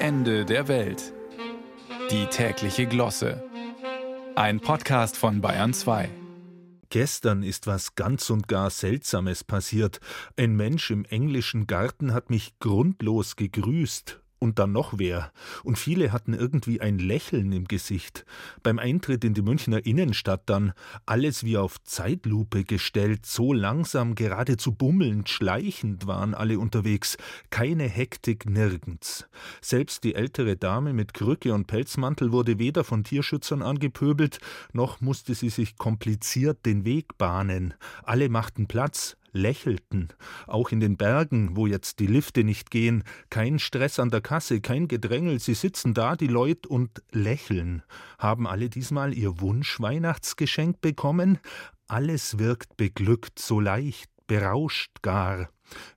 Ende der Welt. Die tägliche Glosse. Ein Podcast von Bayern 2. Gestern ist was ganz und gar Seltsames passiert. Ein Mensch im englischen Garten hat mich grundlos gegrüßt und dann noch wer. Und viele hatten irgendwie ein Lächeln im Gesicht. Beim Eintritt in die Münchner Innenstadt dann alles wie auf Zeitlupe gestellt, so langsam, geradezu bummelnd, schleichend waren alle unterwegs. Keine Hektik nirgends. Selbst die ältere Dame mit Krücke und Pelzmantel wurde weder von Tierschützern angepöbelt, noch musste sie sich kompliziert den Weg bahnen. Alle machten Platz, lächelten. Auch in den Bergen, wo jetzt die Lifte nicht gehen, kein Stress an der Kasse, kein Gedrängel, sie sitzen da, die Leut, und lächeln. Haben alle diesmal ihr Wunsch-Weihnachtsgeschenk bekommen? Alles wirkt beglückt, so leicht, berauscht gar.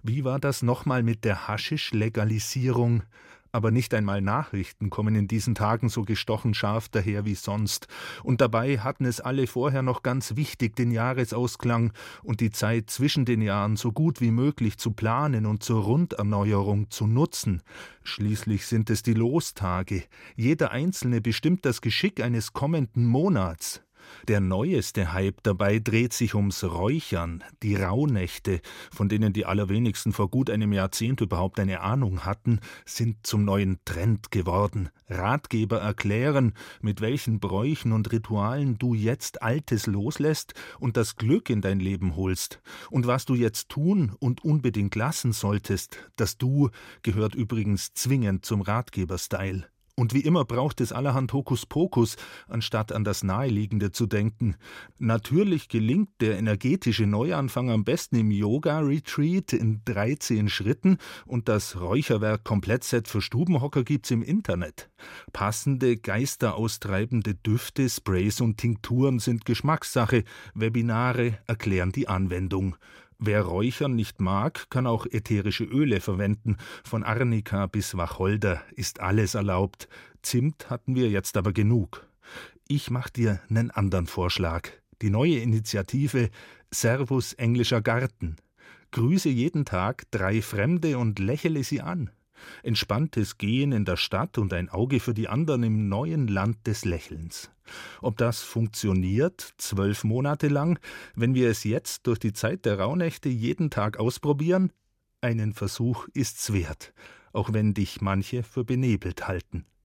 Wie war das nochmal mit der Haschisch-Legalisierung? Aber nicht einmal Nachrichten kommen in diesen Tagen so gestochen scharf daher wie sonst, und dabei hatten es alle vorher noch ganz wichtig, den Jahresausklang und die Zeit zwischen den Jahren so gut wie möglich zu planen und zur Runderneuerung zu nutzen. Schließlich sind es die Lostage, jeder einzelne bestimmt das Geschick eines kommenden Monats. Der neueste Hype dabei dreht sich ums Räuchern, die Rauhnächte, von denen die allerwenigsten vor gut einem Jahrzehnt überhaupt eine Ahnung hatten, sind zum neuen Trend geworden. Ratgeber erklären, mit welchen Bräuchen und Ritualen du jetzt Altes loslässt und das Glück in dein Leben holst. Und was du jetzt tun und unbedingt lassen solltest, das Du gehört übrigens zwingend zum Ratgeber-Style. Und wie immer braucht es allerhand Hokuspokus, anstatt an das Naheliegende zu denken. Natürlich gelingt der energetische Neuanfang am besten im Yoga-Retreat in 13 Schritten und das Räucherwerk-Komplettset für Stubenhocker gibt's im Internet. Passende, geisteraustreibende Düfte, Sprays und Tinkturen sind Geschmackssache. Webinare erklären die Anwendung. Wer Räuchern nicht mag, kann auch ätherische Öle verwenden. Von Arnika bis Wacholder ist alles erlaubt. Zimt hatten wir jetzt aber genug. Ich mach dir nen anderen Vorschlag. Die neue Initiative Servus englischer Garten. Grüße jeden Tag drei Fremde und lächele sie an. Entspanntes Gehen in der Stadt und ein Auge für die anderen im neuen Land des Lächelns. Ob das funktioniert, zwölf Monate lang, wenn wir es jetzt durch die Zeit der Rauhnächte jeden Tag ausprobieren? Einen Versuch ist's wert, auch wenn dich manche für benebelt halten.